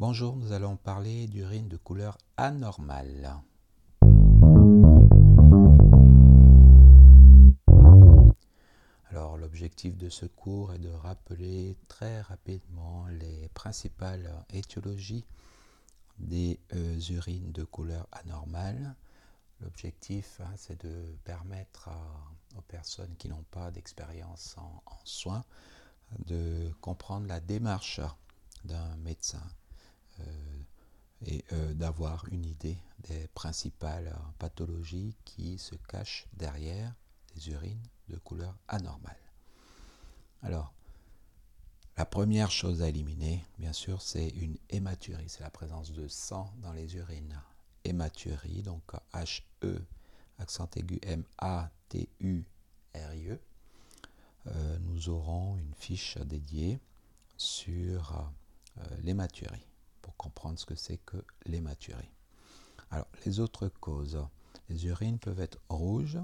Bonjour, nous allons parler d'urine de couleur anormale. Alors l'objectif de ce cours est de rappeler très rapidement les principales étiologies des euh, urines de couleur anormale. L'objectif, hein, c'est de permettre aux personnes qui n'ont pas d'expérience en, soins de comprendre la démarche d'un médecin et euh, d'avoir une idée des principales pathologies qui se cachent derrière les urines de couleur anormale. Alors, la première chose à éliminer, bien sûr, c'est une hématurie, c'est la présence de sang dans les urines. Hématurie, donc H-E, accent aigu M-A-T-U-R-I-E. Euh, nous aurons une fiche dédiée sur euh, l'hématurie pour comprendre ce que c'est que l'hématurie. Alors, les autres causes. Les urines peuvent être rouges,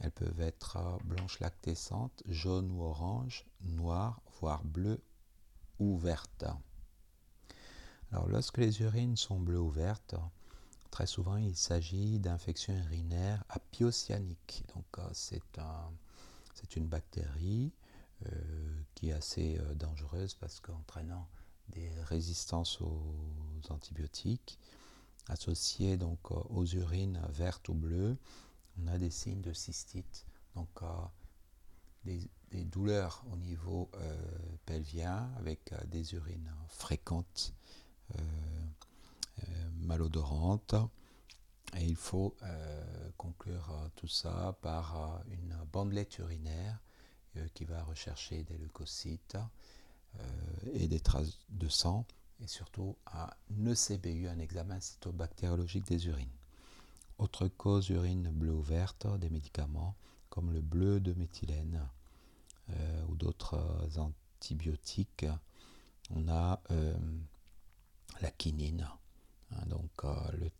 elles peuvent être euh, blanches lactescentes, jaunes ou oranges, noires, voire bleues ou vertes. Alors, lorsque les urines sont bleues ou vertes, très souvent il s'agit d'infections urinaires apiocyaniques. Donc, euh, c'est un, une bactérie euh, qui est assez dangereuse parce qu'entraînant des résistances aux antibiotiques, associées donc aux urines vertes ou bleues, on a des signes de cystite, donc euh, des, douleurs au niveau euh, pelvien avec euh, des urines fréquentes, malodorantes. Et il faut conclure tout ça par une bandelette urinaire qui va rechercher des leucocytes et des traces de sang et surtout un ECBU, un examen cytobactériologique des urines. Autre cause urine bleue ou verte, des médicaments comme le bleu de méthylène euh, ou d'autres antibiotiques. On a euh, la quinine, hein, donc euh, le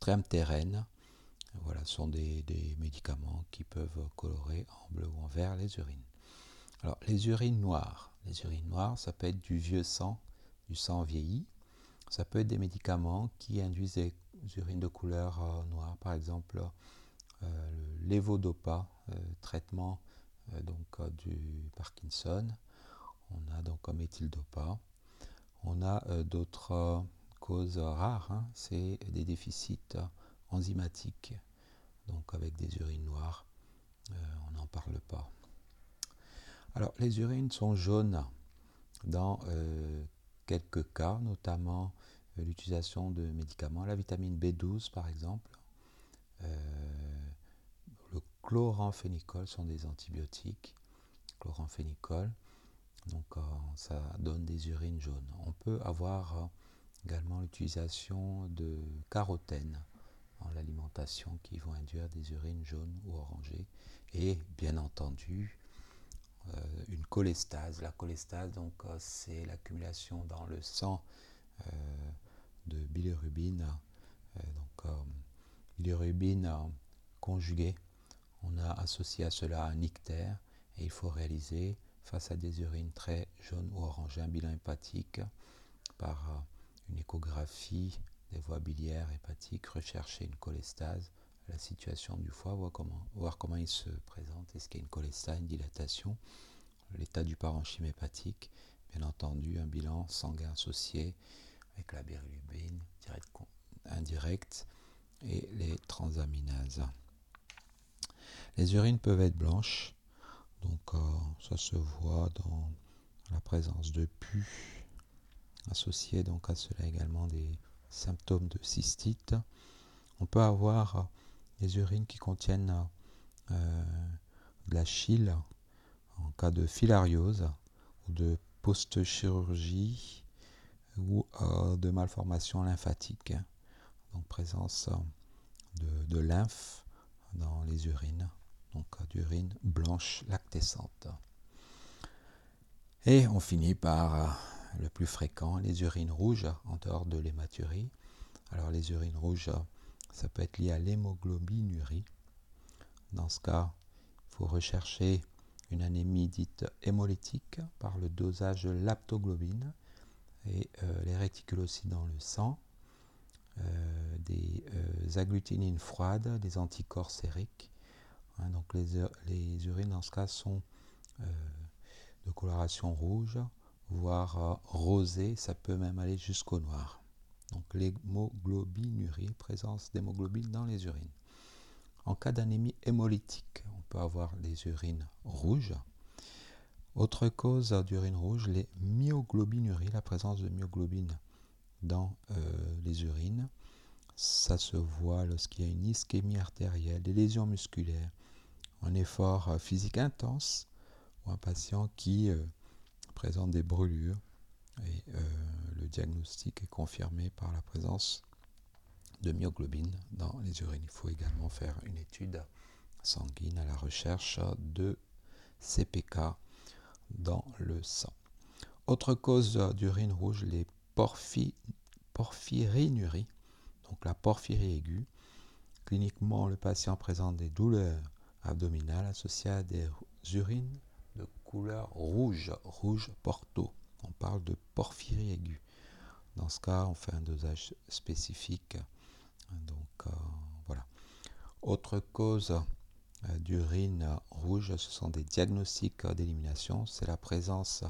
triamtérène. Voilà, sont des, des, médicaments qui peuvent colorer en bleu ou en vert les urines. Alors, les urines noires. Les urines noires, ça peut être du vieux sang, du sang vieilli. Ça peut être des médicaments qui induisent des urines de couleur euh, noire, par exemple euh, le levodopa, euh, traitement donc du Parkinson. On a donc comme éthyldopa. On a d'autres causes rares, hein. c'est des déficits enzymatiques, donc avec des urines noires. on. Alors, les urines sont jaunes dans quelques cas, notamment l'utilisation de médicaments, la vitamine B12 par exemple, euh, le chloramphénicol sont des antibiotiques, chloramphénicol, donc euh, ça donne des urines jaunes. On peut avoir euh, également l'utilisation de carotène dans l'alimentation qui vont induire des urines jaunes ou orangées. Et bien entendu La cholestase, donc, c'est l'accumulation dans le sang de bilirubine. Euh, donc, euh, bilirubine conjuguée, on a associé à cela un ictère et il faut réaliser face à des urines très jaunes ou orangées un bilan hépatique par euh, une échographie des voies biliaires hépatiques, rechercher une cholestase, la situation du foie, voir comment, voir comment il se présente, est-ce qu'il y a une cholestase, une dilatation, l'état du parenchyme hépatique, bien entendu un bilan sanguin associé avec la bilirubine indirecte et les transaminases. Les urines peuvent être blanches, donc euh, ça se voit dans la présence de pus, associé donc à cela également des symptômes de cystite. On peut avoir des urines qui contiennent euh, de la chyle en cas de filariose ou de post-chirurgie ou euh, de malformations lymphatiques, donc présence de, lymphe dans les urines, donc d'urine blanche lactescente. Et on finit par euh, le plus fréquent, les urines rouges en dehors de l'hématurie. Alors les urines rouges, ça peut être lié à l'hémoglobinurie. Dans ce cas, il faut rechercher une anémie dite hémolytique par le dosage de l'aptoglobine et euh, les réticulocytes dans le sang, des agglutinines froides, des anticorps sériques. Hein, donc les, les, urines dans ce cas sont de coloration rouge, voire rosée, ça peut même aller jusqu'au noir. Donc l'hémoglobinurie, présence d'hémoglobine dans les urines. En cas d'anémie hémolytique, on peut avoir des urines rouges. Autre cause d'urine rouge, les myoglobinuries, la présence de myoglobine dans euh, les urines. Ça se voit lorsqu'il y a une ischémie artérielle, des lésions musculaires, un effort euh, physique intense ou un patient qui euh, présente des brûlures. Le diagnostic est confirmé par la présence de myoglobine dans les urines. Il faut également faire une étude sanguine à la recherche de CPK dans le sang. Autre cause d'urine rouge, les porphyrinuries, donc la porphyrie aiguë. Cliniquement, le patient présente des douleurs abdominales associées à des urines de couleur rouge, rouge porto. On parle de porphyrie aiguë. Dans ce cas, on fait un dosage spécifique. Donc euh, voilà. Autre cause euh, d'urine rouge, ce sont des diagnostics d'élimination. C'est la présence,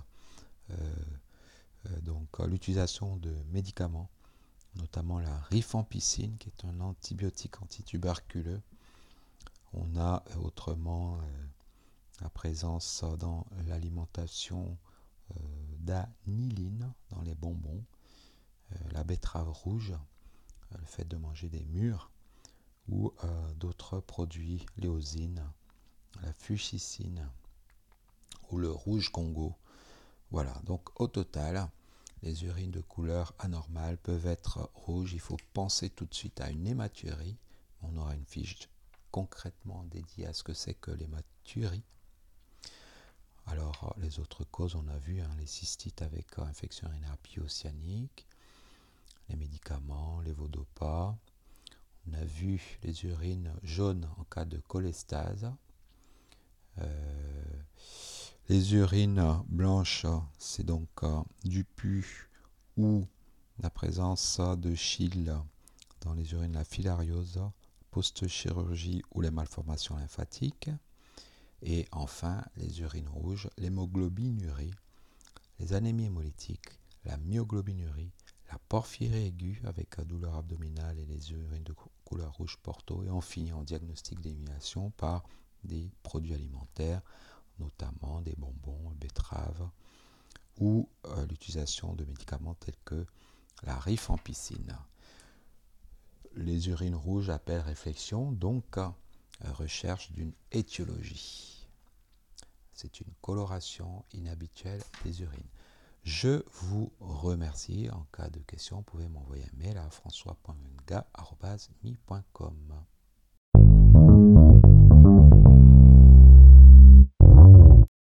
euh, donc l'utilisation de médicaments, notamment la rifampicine, qui est un antibiotique antituberculeux. On a autrement la présence dans l'alimentation d'aniline dans les bonbons, la betterave rouge, le fait de manger des mûres ou euh, d'autres produits, l'éosine, la fuchsicine ou le rouge Congo. Voilà, donc au total, les urines de couleur anormale peuvent être rouges. Il faut penser tout de suite à une hématurie. On aura une fiche concrètement dédiée à ce que c'est que l'hématurie. Alors, les autres causes, on a vu hein, les cystites avec infection urinaire ocyanique, les médicaments, les vodopas. On a vu les urines jaunes en cas de cholestase. Euh, les urines blanches, c'est donc euh, du pu ou la présence de chyle dans les urines, la filariose, post-chirurgie ou les malformations lymphatiques. Et enfin, les urines rouges, l'hémoglobinurie, les anémies hémolytiques, la myoglobinurie, la porphyrie aiguë avec la douleur abdominale et les urines de couleur rouge porto. Et on finit en diagnostic d'élimination par des produits alimentaires, notamment des bonbons, betteraves, ou euh, l'utilisation de médicaments tels que la rifampicine. Les urines rouges appellent réflexion, donc euh, recherche d'une étiologie. C'est une coloration inhabituelle des urines. Je vous remercie. En cas de question, vous pouvez m'envoyer un mail à françois.menga.mi.com.